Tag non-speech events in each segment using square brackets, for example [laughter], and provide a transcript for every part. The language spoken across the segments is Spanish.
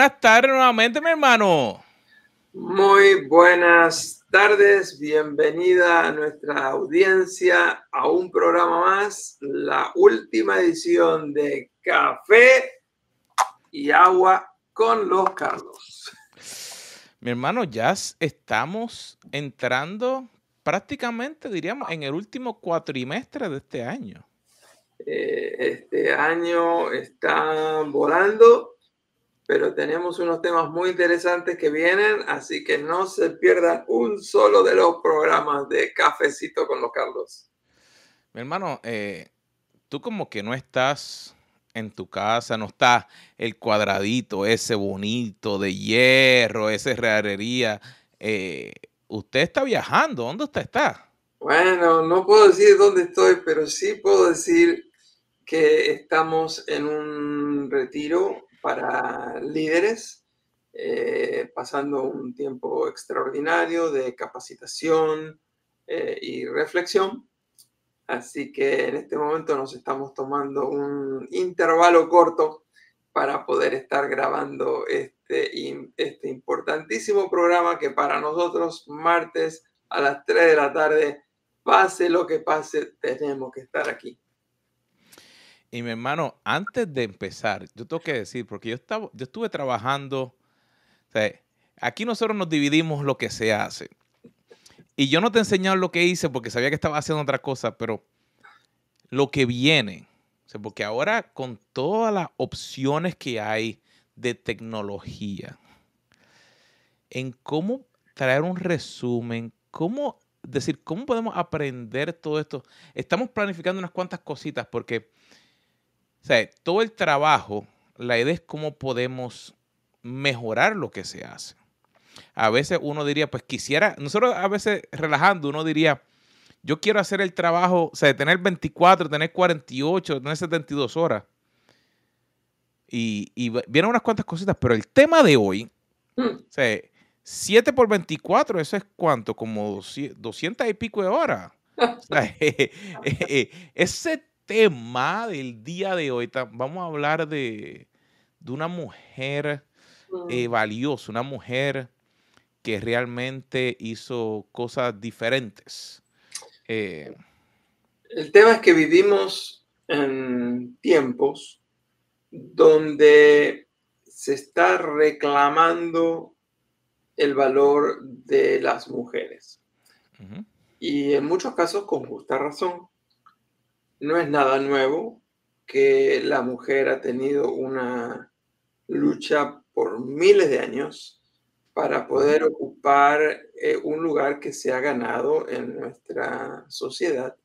Buenas tardes nuevamente, mi hermano. Muy buenas tardes, bienvenida a nuestra audiencia a un programa más, la última edición de Café y Agua con los Carlos. Mi hermano, ya estamos entrando prácticamente, diríamos, en el último cuatrimestre de este año. Eh, este año está volando, pero tenemos unos temas muy interesantes que vienen, así que no se pierdan un solo de los programas de Cafecito con los Carlos. Mi hermano, eh, tú como que no estás en tu casa, no está el cuadradito ese bonito de hierro, esa herrería. Eh, usted está viajando, ¿dónde usted está? Bueno, no puedo decir dónde estoy, pero sí puedo decir que estamos en un retiro para líderes, eh, pasando un tiempo extraordinario de capacitación eh, y reflexión. Así que en este momento nos estamos tomando un intervalo corto para poder estar grabando este, este importantísimo programa que para nosotros martes a las 3 de la tarde, pase lo que pase, tenemos que estar aquí. Y mi hermano, antes de empezar, yo tengo que decir, porque yo, estaba, yo estuve trabajando, aquí nosotros nos dividimos lo que se hace. Y yo no te he enseñado lo que hice porque sabía que estaba haciendo otra cosa, pero lo que viene, porque ahora con todas las opciones que hay de tecnología, en cómo traer un resumen, cómo decir, cómo podemos aprender todo esto. Estamos planificando unas cuantas cositas porque o sea, todo el trabajo, la idea es cómo podemos mejorar lo que se hace. A veces uno diría, pues quisiera, nosotros a veces relajando, uno diría, yo quiero hacer el trabajo, o sea, tener 24, tener 48, tener 72 horas. Y, y vienen unas cuantas cositas, pero el tema de hoy, hmm. o sea, 7 por 24, eso es cuánto, como 200 y pico de horas. [laughs] O sea, [laughs] ese tema del día de hoy, vamos a hablar de, una mujer eh, mm. valiosa, una mujer que realmente hizo cosas diferentes. Eh, El tema es que vivimos en tiempos donde se está reclamando el valor de las mujeres. Y en muchos casos con justa razón no es nada nuevo que la mujer ha tenido una lucha por miles de años para poder ocupar eh, un lugar que se ha ganado en nuestra sociedad,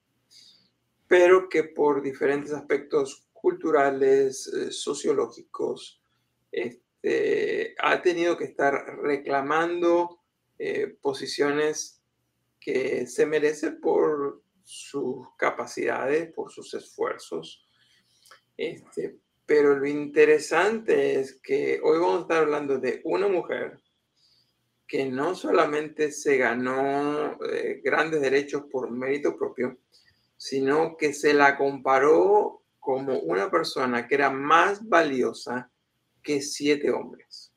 pero que por diferentes aspectos culturales, eh, sociológicos, este, ha tenido que estar reclamando eh, posiciones que se merece por sus capacidades, por sus esfuerzos. Este, pero lo interesante es que hoy vamos a estar hablando de una mujer que no solamente se ganó eh, grandes derechos por mérito propio, sino que se la comparó como una persona que era más valiosa que siete hombres.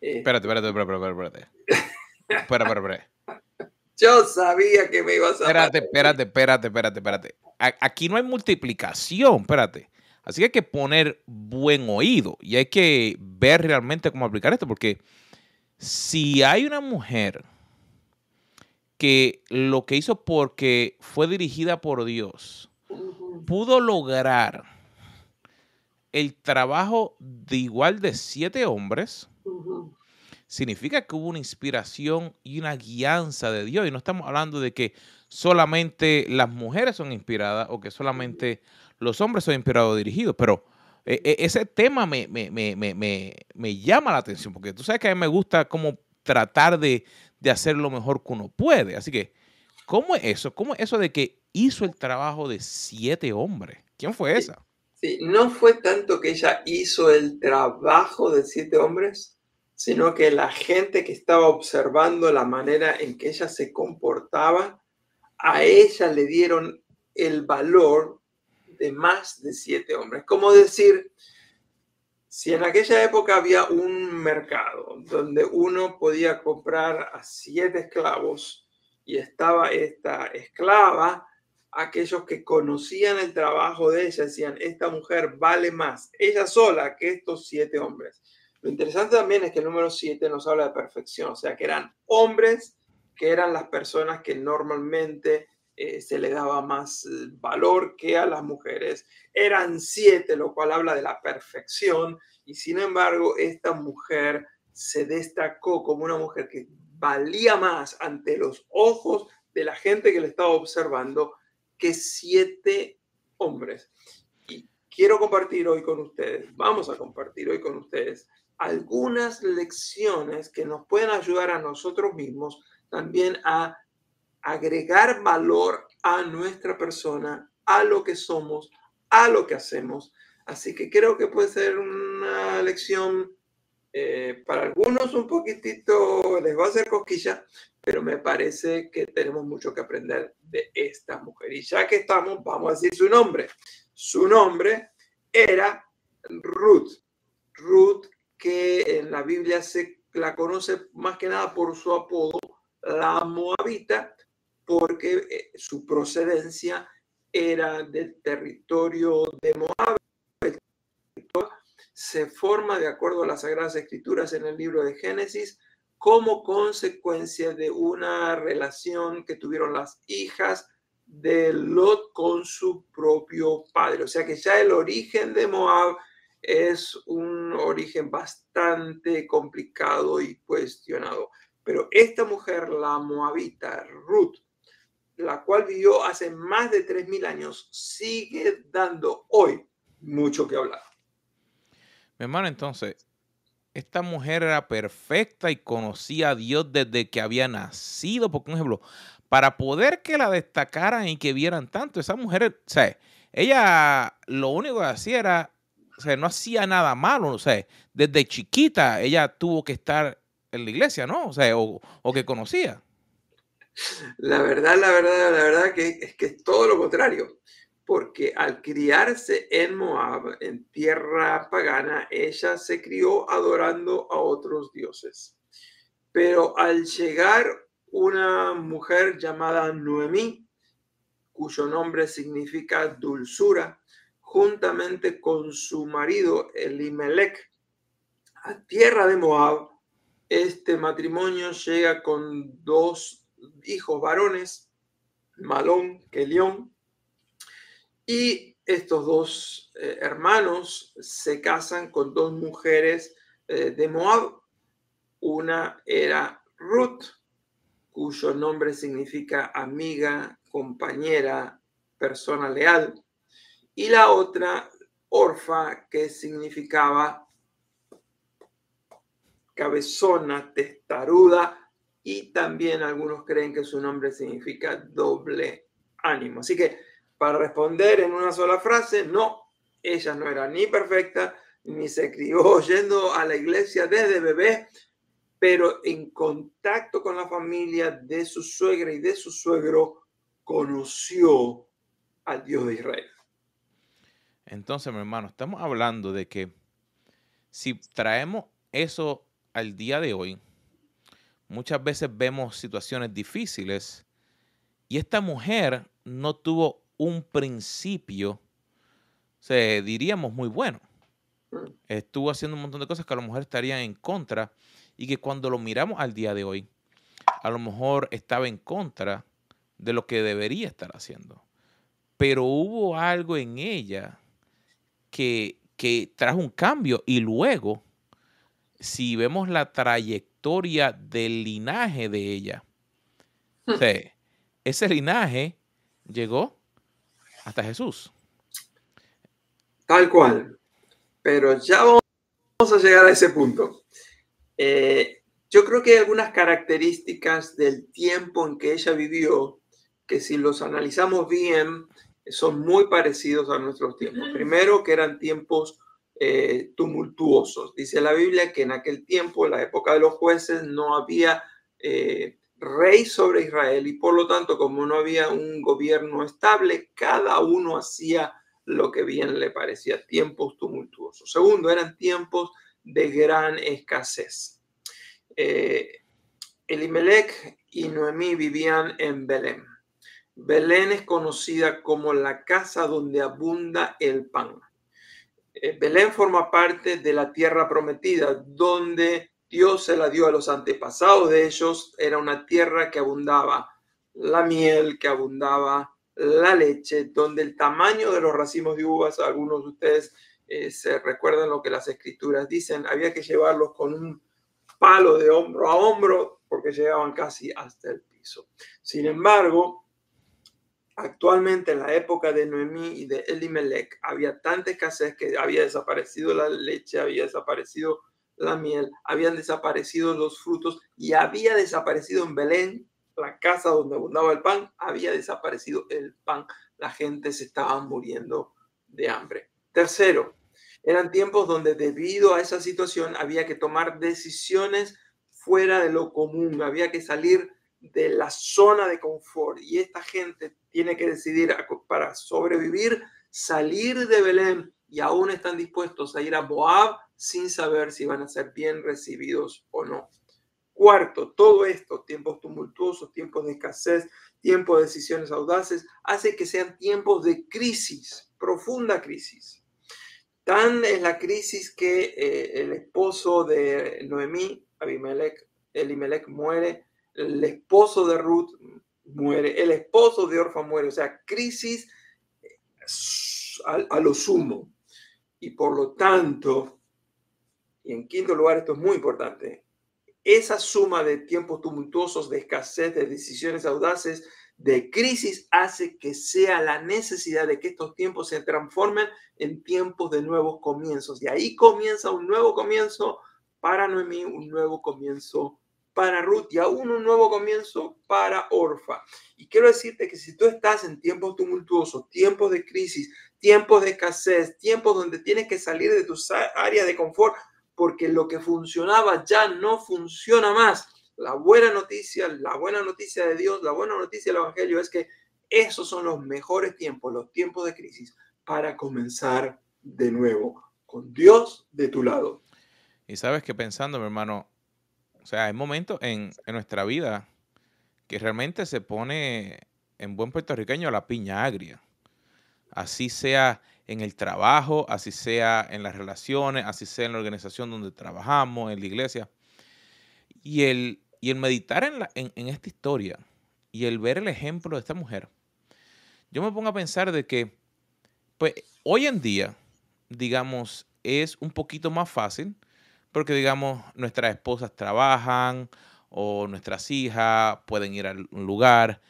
espérate, espérate, espérate, espérate. espérate, [laughs] espérate, espérate. Yo sabía que me ibas a. Espérate, espérate, espérate, espérate, espérate. Aquí no hay multiplicación, espérate. Así que hay que poner buen oído y hay que ver realmente cómo aplicar esto, porque si hay una mujer que lo que hizo porque fue dirigida por Dios, pudo lograr el trabajo de igual de siete hombres, significa que hubo una inspiración y una guianza de Dios. Y no estamos hablando de que solamente las mujeres son inspiradas o que solamente los hombres son inspirados o dirigidos, pero eh, eh, ese tema me, me, llama la atención, porque tú sabes que a mí me gusta como tratar de, hacer lo mejor que uno puede. Así que, ¿cómo es eso? ¿Cómo es eso de que hizo el trabajo de siete hombres? ¿Quién fue esa? Sí, no fue tanto que ella hizo el trabajo de siete hombres, sino que la gente que estaba observando la manera en que ella se comportaba, a ella le dieron el valor de más de siete hombres. Como decir, Si en aquella época había un mercado donde uno podía comprar a siete esclavos y estaba esta esclava, aquellos que conocían el trabajo de ella decían, esta mujer vale más, ella sola, que estos siete hombres. Lo interesante también es que el número siete nos habla de perfección, o sea, que eran hombres que eran las personas que normalmente eh, se le daba más eh, valor que a las mujeres. Eran siete, lo cual habla de la perfección, y sin embargo, esta mujer se destacó como una mujer que valía más ante los ojos de la gente que le estaba observando que siete hombres. Y quiero compartir hoy con ustedes, vamos a compartir hoy con ustedes algunas lecciones que nos pueden ayudar a nosotros mismos también a agregar valor a nuestra persona, a lo que somos, a lo que hacemos. Así que creo que puede ser una lección eh, para algunos un poquitito, les va a hacer cosquilla, pero me parece que tenemos mucho que aprender de esta mujer. Y ya que estamos, vamos a decir su nombre. Su nombre era Ruth. Ruth, que en la Biblia se la conoce más que nada por su apodo, la Moabita, porque eh, su procedencia era del territorio de Moab. Se forma de acuerdo a las Sagradas Escrituras en el libro de Génesis como consecuencia de una relación que tuvieron las hijas de Lot con su propio padre. O sea que ya el origen de Moab es un origen bastante complicado y cuestionado. Pero esta mujer, la moabita Ruth, la cual vivió hace más de 3.000 años, sigue dando hoy mucho que hablar. Mi hermano, entonces, esta mujer era perfecta y conocía a Dios desde que había nacido, por ejemplo, para poder que la destacaran y que vieran tanto, esa mujer, o sea, ella lo único que hacía era, o sea, no hacía nada malo, o sea, desde chiquita ella tuvo que estar en la iglesia, ¿no? O sea, o, que conocía. La verdad, la verdad, la verdad que es que es todo lo contrario, porque al criarse en Moab, en tierra pagana, ella se crió adorando a otros dioses. Pero al llegar una mujer llamada Noemí, cuyo nombre significa dulzura, juntamente con su marido Elimelech, a tierra de Moab, este matrimonio llega con dos hijos varones, Malón, Kelión, y estos dos eh, hermanos se casan con dos mujeres eh, de Moab. Una era Ruth, cuyo nombre significa amiga, compañera, persona leal, y la otra, Orfa, que significaba cabezona, testaruda y también algunos creen que su nombre significa doble ánimo. Así que para responder en una sola frase, no, ella no era ni perfecta ni se crió [laughs] yendo a la iglesia desde bebé, pero en contacto con la familia de su suegra y de su suegro, conoció al Dios de Israel. Entonces, mi hermano, estamos hablando de que si traemos eso al día de hoy, muchas veces vemos situaciones difíciles y esta mujer no tuvo un principio, se diríamos muy bueno. Estuvo haciendo un montón de cosas que a lo mejor estarían en contra y que cuando lo miramos al día de hoy, a lo mejor estaba en contra de lo que debería estar haciendo. Pero hubo algo en ella que, que trajo un cambio y luego si vemos la trayectoria del linaje de ella, hmm. ese linaje llegó hasta Jesús. Tal cual. Pero ya vamos a llegar a ese punto. Eh, yo creo que hay algunas características del tiempo en que ella vivió que si los analizamos bien son muy parecidos a nuestros tiempos. Primero, que eran tiempos eh, tumultuosos. Dice la Biblia que en aquel tiempo, en la época de los jueces, no había eh, rey sobre Israel y por lo tanto, como no había un gobierno estable, cada uno hacía lo que bien le parecía, tiempos tumultuosos. Segundo, eran tiempos de gran escasez. Eh, Elimelech y Noemí vivían en Belén. Belén es conocida como la casa donde abunda el pan. Eh, Belén forma parte de la tierra prometida, donde Dios se la dio a los antepasados de ellos. Era una tierra que abundaba la miel, que abundaba la leche, donde el tamaño de los racimos de uvas, algunos de ustedes eh, se recuerdan lo que las escrituras dicen, había que llevarlos con un palo de hombro a hombro porque llegaban casi hasta el piso. Sin embargo, actualmente en la época de Noemí y de Elimelech había tanta escasez que había desaparecido la leche, había desaparecido la miel, habían desaparecido los frutos y había desaparecido en Belén la casa donde abundaba el pan, había desaparecido el pan. La gente se estaba muriendo de hambre. Tercero, eran tiempos donde debido a esa situación había que tomar decisiones fuera de lo común, había que salir de la zona de confort y esta gente tiene que decidir para sobrevivir, salir de Belén y aún están dispuestos a ir a Moab sin saber si van a ser bien recibidos o no. Cuarto, todo esto, tiempos tumultuosos, tiempos de escasez, tiempos de decisiones audaces, hace que sean tiempos de crisis, profunda crisis. Tan es la crisis que eh, el esposo de Noemí, Abimelech, Elimelech muere, el esposo de Ruth muere, el esposo de Orfa muere, o sea, crisis eh, a lo sumo. Y por lo tanto, y en quinto lugar, esto es muy importante, esa suma de tiempos tumultuosos, de escasez, de decisiones audaces, de crisis, hace que sea la necesidad de que estos tiempos se transformen en tiempos de nuevos comienzos. Y ahí comienza un nuevo comienzo para Noemí, un nuevo comienzo para Ruth y aún un nuevo comienzo para Orfa. Y quiero decirte que si tú estás en tiempos tumultuosos, tiempos de crisis, tiempos de escasez, tiempos donde tienes que salir de tu área de confort, porque lo que funcionaba ya no funciona más. La buena noticia, la buena noticia de Dios, la buena noticia del Evangelio es que esos son los mejores tiempos, los tiempos de crisis, para comenzar de nuevo, con Dios de tu lado. Y sabes que pensando, mi hermano, o sea, hay momentos en, en nuestra vida que realmente se pone en buen puertorriqueño la piña agria. Así sea en el trabajo, así sea en las relaciones, así sea en la organización donde trabajamos, en la iglesia. Y el, y el meditar en, la, en, esta historia y el ver el ejemplo de esta mujer, yo me pongo a pensar de que, pues, hoy en día, digamos, es un poquito más fácil porque, digamos, nuestras esposas trabajan o nuestras hijas pueden ir a un lugar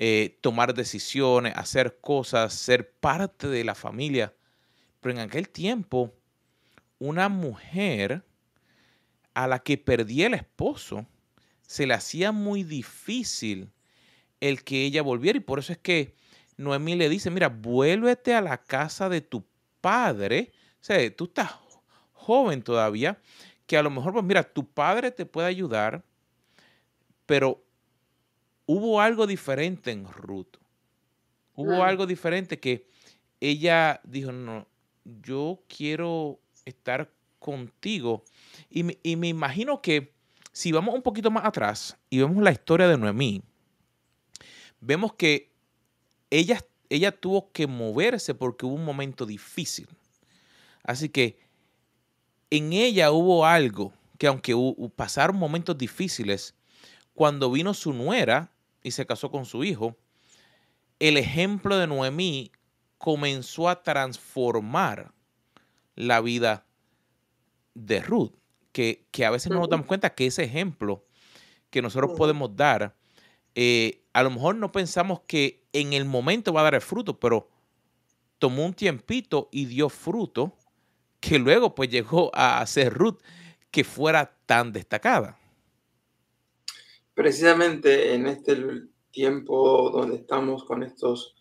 eh, tomar decisiones, hacer cosas, ser parte de la familia. Pero en aquel tiempo, una mujer a la que perdía el esposo, se le hacía muy difícil el que ella volviera. Y por eso es que Noemí le dice, mira, vuélvete a la casa de tu padre. O sea, tú estás joven todavía, que a lo mejor, pues mira, tu padre te puede ayudar, pero hubo algo diferente en Ruth. Hubo algo diferente que ella dijo, no, yo quiero estar contigo. Y me, y me, imagino que si vamos un poquito más atrás y vemos la historia de Noemí, vemos que ella, ella tuvo que moverse porque hubo un momento difícil. Así que en ella hubo algo que aunque pasaron momentos difíciles, cuando vino su nuera, y se casó con su hijo, el ejemplo de Noemí comenzó a transformar la vida de Ruth, que, a veces no nos damos cuenta que ese ejemplo que nosotros podemos dar, eh, a lo mejor no pensamos que en el momento va a dar el fruto, pero tomó un tiempito y dio fruto que luego pues llegó a ser Ruth que fuera tan destacada. Precisamente en este tiempo donde estamos con estos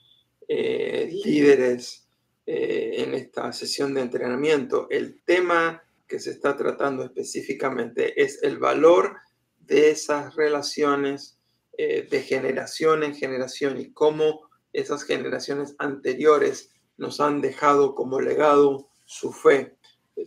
eh, líderes eh, en esta sesión de entrenamiento, el tema que se está tratando específicamente es el valor de esas relaciones eh, de generación en generación y cómo esas generaciones anteriores nos han dejado como legado su fe.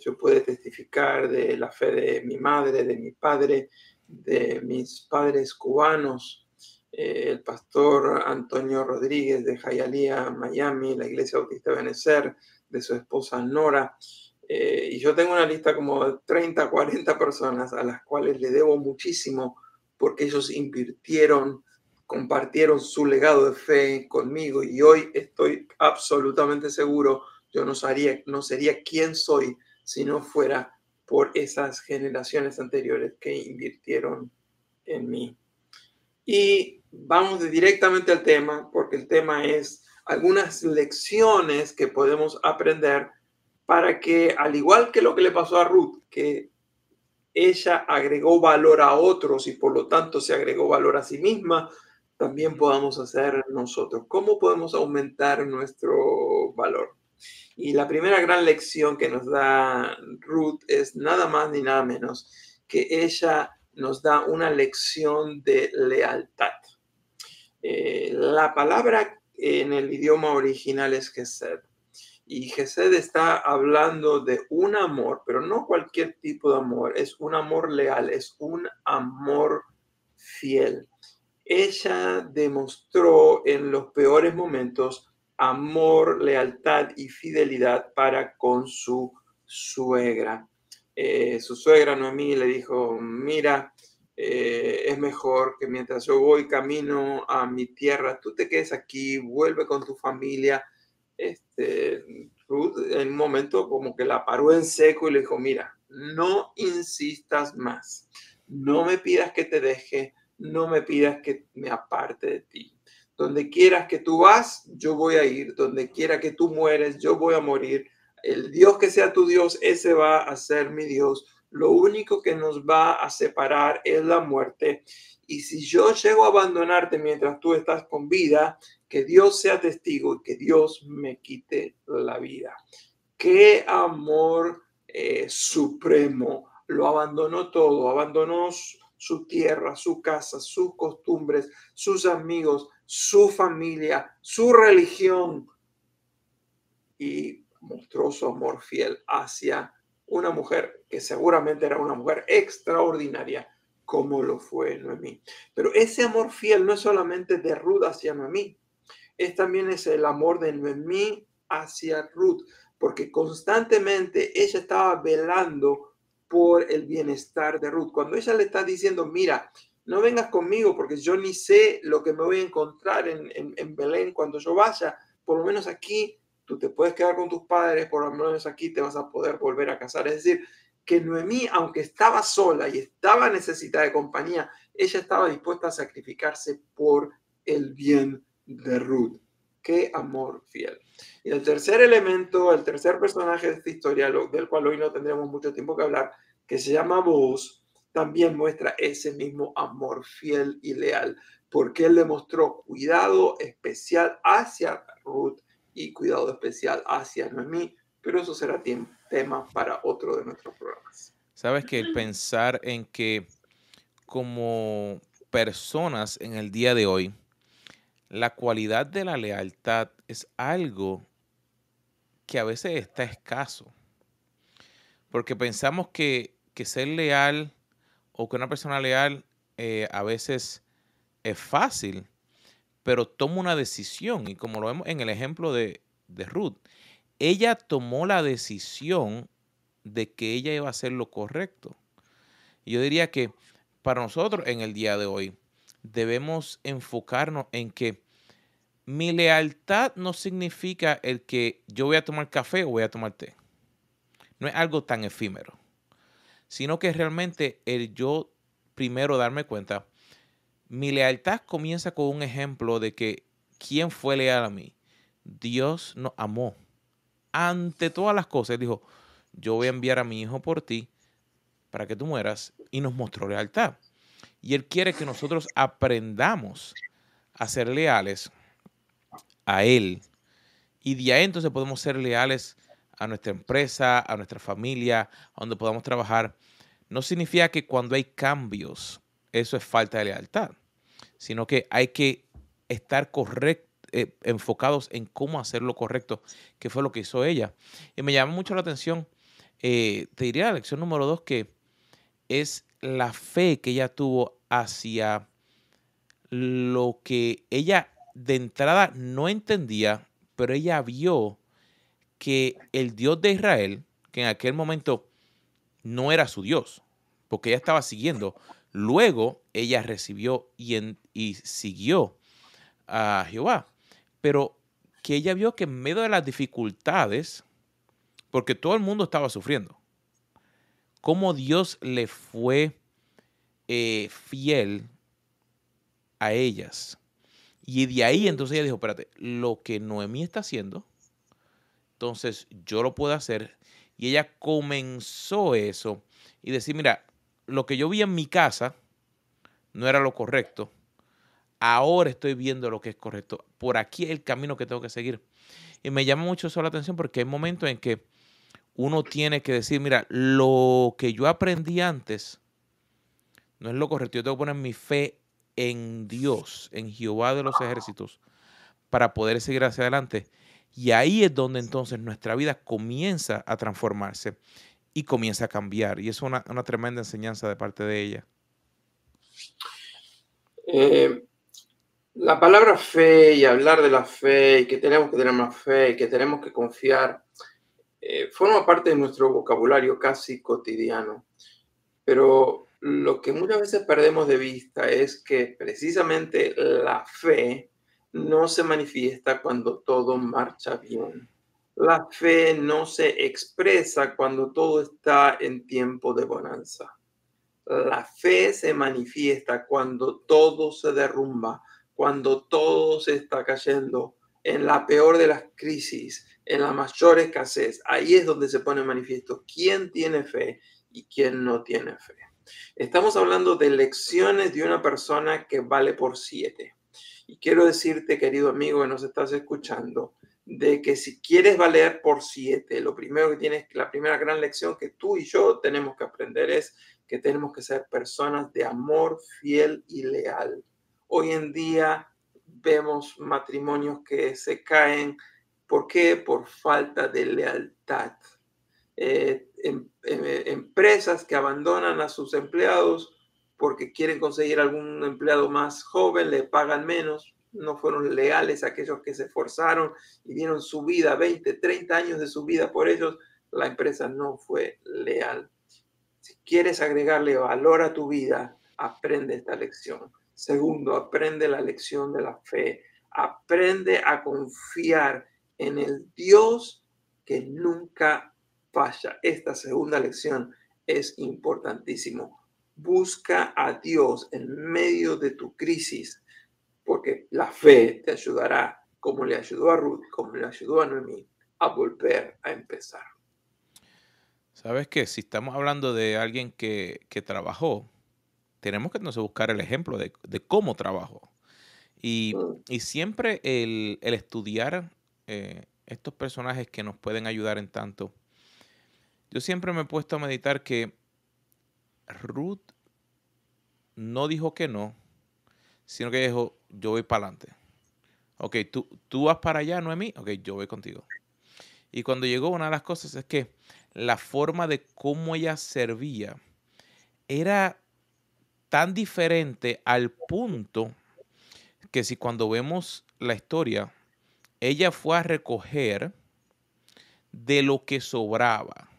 Yo puedo testificar de la fe de mi madre, de mi padre, de mis padres cubanos, eh, el pastor Antonio Rodríguez de Jayalía, Miami, la Iglesia Bautista Benecer, de su esposa Nora. Eh, y yo tengo una lista como de 30, 40 personas a las cuales le debo muchísimo porque ellos invirtieron, compartieron su legado de fe conmigo y hoy estoy absolutamente seguro, yo no sería, no quien soy si no fuera por esas generaciones anteriores que invirtieron en mí. Y vamos directamente al tema, porque el tema es algunas lecciones que podemos aprender para que, al igual que lo que le pasó a Ruth, que ella agregó valor a otros y por lo tanto se agregó valor a sí misma, también podamos hacer nosotros. ¿Cómo podemos aumentar nuestro valor? Y la primera gran lección que nos da Ruth es nada más ni nada menos que ella nos da una lección de lealtad. Eh, la palabra en el idioma original es Gesed. Y Gesed está hablando de un amor, pero no cualquier tipo de amor, es un amor leal, es un amor fiel. Ella demostró en los peores momentos amor, lealtad y fidelidad para con su suegra. Eh, su suegra Noemí le dijo, mira, eh, es mejor que mientras yo voy camino a mi tierra, tú te quedes aquí, vuelve con tu familia. Este, Ruth en un momento como que la paró en seco y le dijo, mira, no insistas más, no me pidas que te deje, no me pidas que me aparte de ti. Donde quieras que tú vas, yo voy a ir. Donde quiera que tú mueres, yo voy a morir. El Dios que sea tu Dios, ese va a ser mi Dios. Lo único que nos va a separar es la muerte. Y si yo llego a abandonarte mientras tú estás con vida, que Dios sea testigo y que Dios me quite la vida. Qué amor eh, supremo. Lo abandonó todo, abandonó su tierra, su casa, sus costumbres, sus amigos, su familia, su religión y mostró su amor fiel hacia una mujer que seguramente era una mujer extraordinaria como lo fue Noemí. Pero ese amor fiel no es solamente de Ruth hacia Noemí, es también es el amor de Noemí hacia Ruth, porque constantemente ella estaba velando por el bienestar de Ruth. Cuando ella le está diciendo, mira, no vengas conmigo porque yo ni sé lo que me voy a encontrar en, Belén cuando yo vaya. Por lo menos aquí tú te puedes quedar con tus padres, por lo menos aquí te vas a poder volver a casar. Es decir, que Noemí, aunque estaba sola y estaba necesitada de compañía, ella estaba dispuesta a sacrificarse por el bien de Ruth. Qué amor fiel. Y el tercer elemento, el tercer personaje de esta historia, del cual hoy no tendremos mucho tiempo que hablar, que se llama Vos, también muestra ese mismo amor fiel y leal, porque él demostró cuidado especial hacia Ruth y cuidado especial hacia Noemí, pero eso será tema para otro de nuestros programas. Sabes que el pensar en que como personas en el día de hoy, la cualidad de la lealtad es algo que a veces está escaso. Porque pensamos que, que ser leal o que una persona leal eh, a veces es fácil, pero toma una decisión. Y como lo vemos en el ejemplo de, de Ruth, ella tomó la decisión de que ella iba a hacer lo correcto. Yo diría que para nosotros en el día de hoy debemos enfocarnos en que mi lealtad no significa el que yo voy a tomar café o voy a tomar té. No es algo tan efímero sino que realmente el yo primero darme cuenta, mi lealtad comienza con un ejemplo de que quién fue leal a mí. Dios nos amó. Ante todas las cosas, dijo, yo voy a enviar a mi hijo por ti para que tú mueras y nos mostró lealtad. Y Él quiere que nosotros aprendamos a ser leales a Él. Y de ahí entonces podemos ser leales a nuestra empresa, a nuestra familia, a donde podamos trabajar, no significa que cuando hay cambios, eso es falta de lealtad, sino que hay que estar correcto, eh, enfocados en cómo hacer lo correcto, que fue lo que hizo ella. Y me llama mucho la atención, eh, te diría la lección número dos, que es la fe que ella tuvo hacia lo que ella de entrada no entendía, pero ella vio que el Dios de Israel, que en aquel momento no era su Dios, porque ella estaba siguiendo, luego ella recibió y, siguió a Jehová, pero que ella vio que en medio de las dificultades, porque todo el mundo estaba sufriendo, cómo Dios le fue eh, fiel a ellas. Y de ahí entonces ella dijo, espérate, lo que Noemí está haciendo, entonces yo lo puedo hacer. Y ella comenzó eso y decir, mira, lo que yo vi en mi casa no era lo correcto. Ahora estoy viendo lo que es correcto. Por aquí es el camino que tengo que seguir. Y me llama mucho eso la atención porque hay momentos en que uno tiene que decir, mira, lo que yo aprendí antes no es lo correcto. Yo tengo que poner mi fe en Dios, en Jehová de los ejércitos, para poder seguir hacia adelante. Y ahí es donde entonces nuestra vida comienza a transformarse y comienza a cambiar. Y es una, tremenda enseñanza de parte de ella. Eh, la palabra fe y hablar de la fe y que tenemos que tener más fe y que tenemos que confiar eh, forma parte de nuestro vocabulario casi cotidiano. Pero lo que muchas veces perdemos de vista es que precisamente la fe no se manifiesta cuando todo marcha bien. La fe no se expresa cuando todo está en tiempo de bonanza. La fe se manifiesta cuando todo se derrumba, cuando todo se está cayendo, en la peor de las crisis, en la mayor escasez. Ahí es donde se pone manifiesto quién tiene fe y quién no tiene fe. Estamos hablando de lecciones de una persona que vale por siete. Y quiero decirte, querido amigo que nos estás escuchando, de que si quieres valer por siete, lo primero que tienes, la primera gran lección que tú y yo tenemos que aprender es que tenemos que ser personas de amor fiel y leal. Hoy en día vemos matrimonios que se caen. ¿Por qué? Por falta de lealtad. Eh, em, em, empresas que abandonan a sus empleados porque quieren conseguir algún empleado más joven, le pagan menos, no fueron leales aquellos que se esforzaron y dieron su vida, 20, 30 años de su vida por ellos, la empresa no fue leal. Si quieres agregarle valor a tu vida, aprende esta lección. Segundo, aprende la lección de la fe. Aprende a confiar en el Dios que nunca falla. Esta segunda lección es importantísimo. Busca a Dios en medio de tu crisis, porque la fe te ayudará, como le ayudó a Ruth, como le ayudó a Noemí, a volver a empezar. ¿Sabes qué? Si estamos hablando de alguien que, trabajó, tenemos que entonces buscar el ejemplo de, cómo trabajó. Y, mm. siempre el, estudiar eh, estos personajes que nos pueden ayudar en tanto yo siempre me he puesto a meditar que Ruth no dijo que no, sino que dijo, yo voy para adelante. Ok, tú, tú vas para allá, no es mí. Ok, yo voy contigo. Y cuando llegó, una de las cosas es que la forma de cómo ella servía era tan diferente al punto que si cuando vemos la historia, ella fue a recoger de lo que sobraba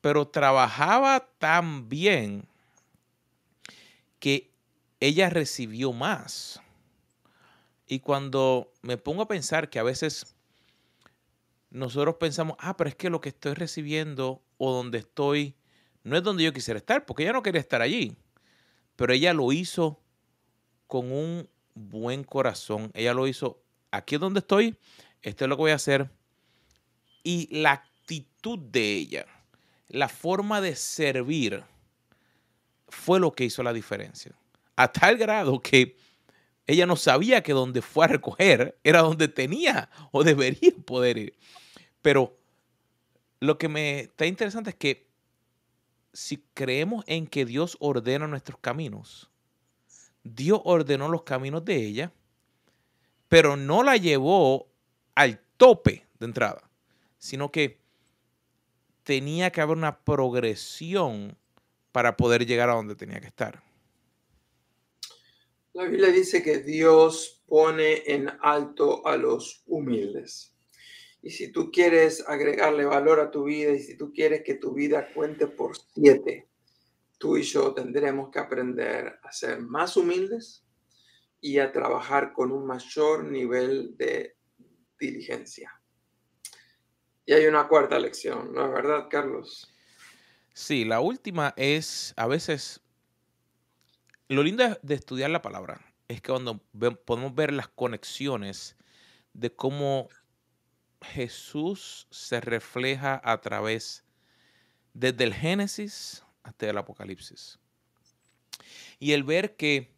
pero trabajaba tan bien que ella recibió más. Y cuando me pongo a pensar que a veces nosotros pensamos, ah, pero es que lo que estoy recibiendo o donde estoy no es donde yo quisiera estar, porque ella no quería estar allí. Pero ella lo hizo con un buen corazón. Ella lo hizo, aquí es donde estoy, esto es lo que voy a hacer. Y la actitud de ella la forma de servir fue lo que hizo la diferencia. A tal grado que ella no sabía que donde fue a recoger era donde tenía o debería poder ir. Pero lo que me está interesante es que si creemos en que Dios ordena nuestros caminos, Dios ordenó los caminos de ella, pero no la llevó al tope de entrada, sino que tenía que haber una progresión para poder llegar a donde tenía que estar. La Biblia dice que Dios pone en alto a los humildes. Y si tú quieres agregarle valor a tu vida y si tú quieres que tu vida cuente por siete, tú y yo tendremos que aprender a ser más humildes y a trabajar con un mayor nivel de diligencia. Y hay una cuarta lección, ¿no es verdad, Carlos? Sí, la última es a veces lo lindo de estudiar la palabra es que cuando podemos ver las conexiones de cómo Jesús se refleja a través desde el Génesis hasta el Apocalipsis. Y el ver que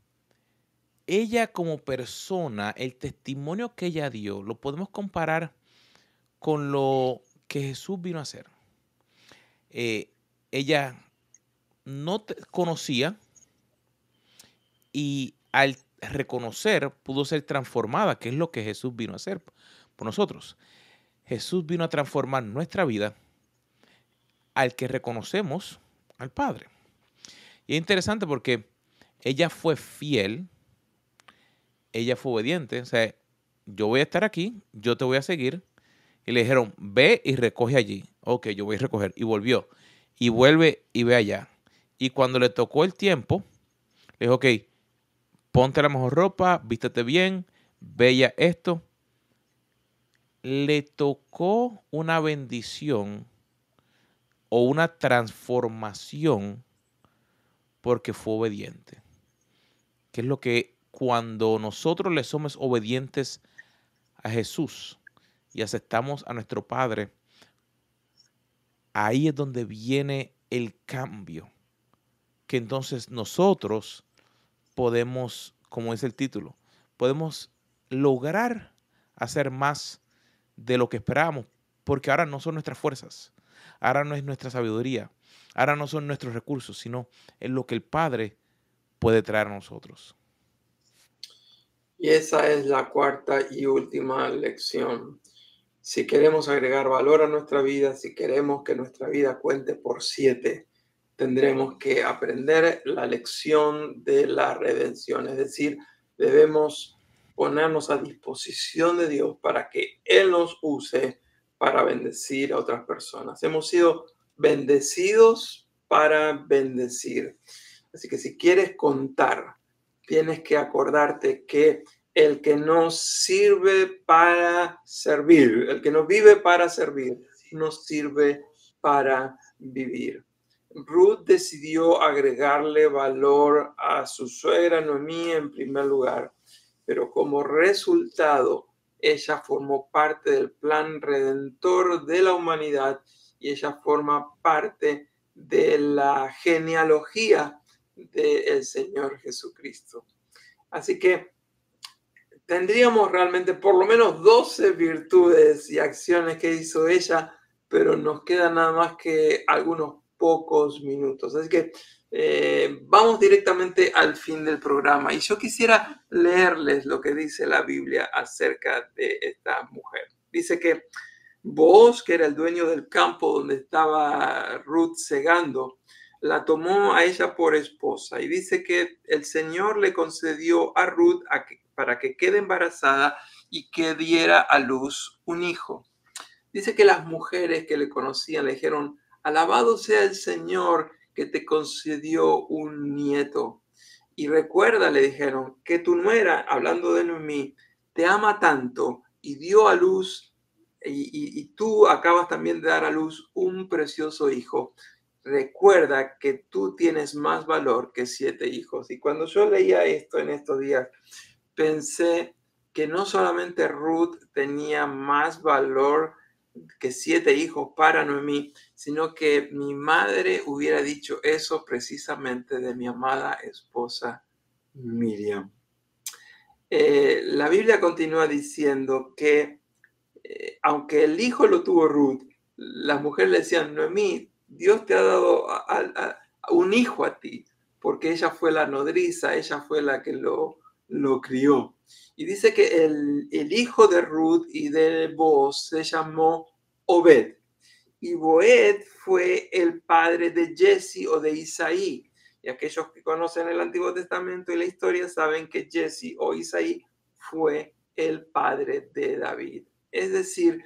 ella como persona, el testimonio que ella dio, lo podemos comparar con lo que Jesús vino a hacer. Eh, ella no conocía y al reconocer pudo ser transformada, que es lo que Jesús vino a hacer por nosotros. Jesús vino a transformar nuestra vida al que reconocemos al Padre. Y es interesante porque ella fue fiel, ella fue obediente, o sea, yo voy a estar aquí, yo te voy a seguir. Y le dijeron, ve y recoge allí. Ok, yo voy a recoger. Y volvió. Y vuelve y ve allá. Y cuando le tocó el tiempo, le dijo, ok, ponte la mejor ropa, vístete bien, bella esto. Le tocó una bendición o una transformación porque fue obediente. Que es lo que cuando nosotros le somos obedientes a Jesús y aceptamos a nuestro Padre, ahí es donde viene el cambio. Que entonces nosotros podemos, como es el título, podemos lograr hacer más de lo que esperábamos, porque ahora no son nuestras fuerzas, ahora no es nuestra sabiduría, ahora no son nuestros recursos, sino es lo que el Padre puede traer a nosotros. Y esa es la cuarta y última lección. Si queremos agregar valor a nuestra vida, si queremos que nuestra vida cuente por siete, tendremos que aprender la lección de la redención, es decir, debemos ponernos a disposición de Dios para que Él nos use para bendecir a otras personas. Hemos sido bendecidos para bendecir. Así que si quieres contar, tienes que acordarte que el que no sirve para servir, el que no vive para servir, no sirve para vivir. Ruth decidió agregarle valor a su suegra Noemí en primer lugar, pero como resultado, ella formó parte del plan redentor de la humanidad y ella forma parte de la genealogía del Señor Jesucristo. Así que tendríamos realmente por lo menos 12 virtudes y acciones que hizo ella, pero nos queda nada más que algunos pocos minutos. Así que eh, vamos directamente al fin del programa y yo quisiera leerles lo que dice la Biblia acerca de esta mujer. Dice que vos, que era el dueño del campo donde estaba Ruth segando, la tomó a ella por esposa y dice que el Señor le concedió a Ruth para que quede embarazada y que diera a luz un hijo. Dice que las mujeres que le conocían le dijeron, Alabado sea el Señor que te concedió un nieto. Y recuerda, le dijeron, que tu nuera, hablando de Noemí, te ama tanto y dio a luz, y, y tú acabas también de dar a luz un precioso hijo. Recuerda que tú tienes más valor que siete hijos. Y cuando yo leía esto en estos días, pensé que no solamente Ruth tenía más valor que siete hijos para Noemí, sino que mi madre hubiera dicho eso precisamente de mi amada esposa Miriam. Eh, la Biblia continúa diciendo que eh, aunque el hijo lo tuvo Ruth, las mujeres le decían, Noemí, Dios te ha dado un hijo a ti, porque ella fue la nodriza, ella fue la que lo, lo crió. Y dice que el, hijo de Ruth y de Boaz se llamó Obed. Y Boed fue el padre de Jesse o de Isaí. Y aquellos que conocen el Antiguo Testamento y la historia saben que Jesse o Isaí fue el padre de David. Es decir,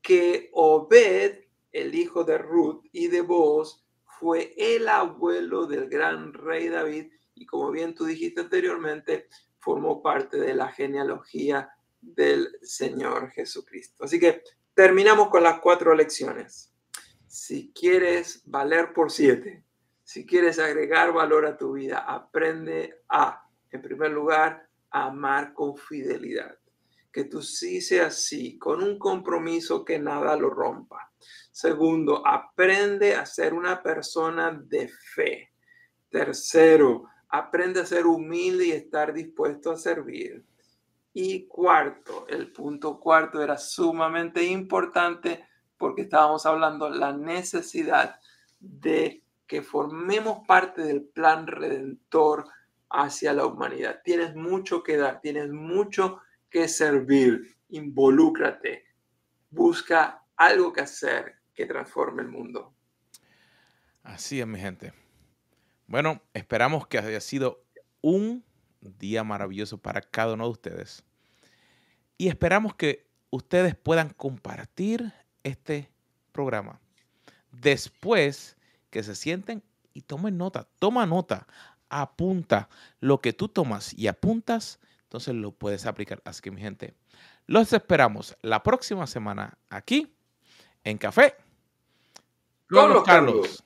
que Obed, el hijo de Ruth y de Boaz, fue el abuelo del gran rey David y como bien tú dijiste anteriormente, formó parte de la genealogía del Señor Jesucristo. Así que terminamos con las cuatro lecciones. Si quieres valer por siete, si quieres agregar valor a tu vida, aprende a, en primer lugar, amar con fidelidad. Que tú sí seas sí, con un compromiso que nada lo rompa. Segundo, aprende a ser una persona de fe. Tercero, aprende a ser humilde y estar dispuesto a servir. Y cuarto, el punto cuarto era sumamente importante porque estábamos hablando la necesidad de que formemos parte del plan redentor hacia la humanidad. Tienes mucho que dar, tienes mucho que servir. Involúcrate, busca algo que hacer que transforme el mundo. Así es, mi gente. Bueno, esperamos que haya sido un día maravilloso para cada uno de ustedes. Y esperamos que ustedes puedan compartir este programa. Después que se sienten y tomen nota, toma nota, apunta lo que tú tomas y apuntas, entonces lo puedes aplicar. Así que mi gente, los esperamos la próxima semana aquí en Café con, los Carlos.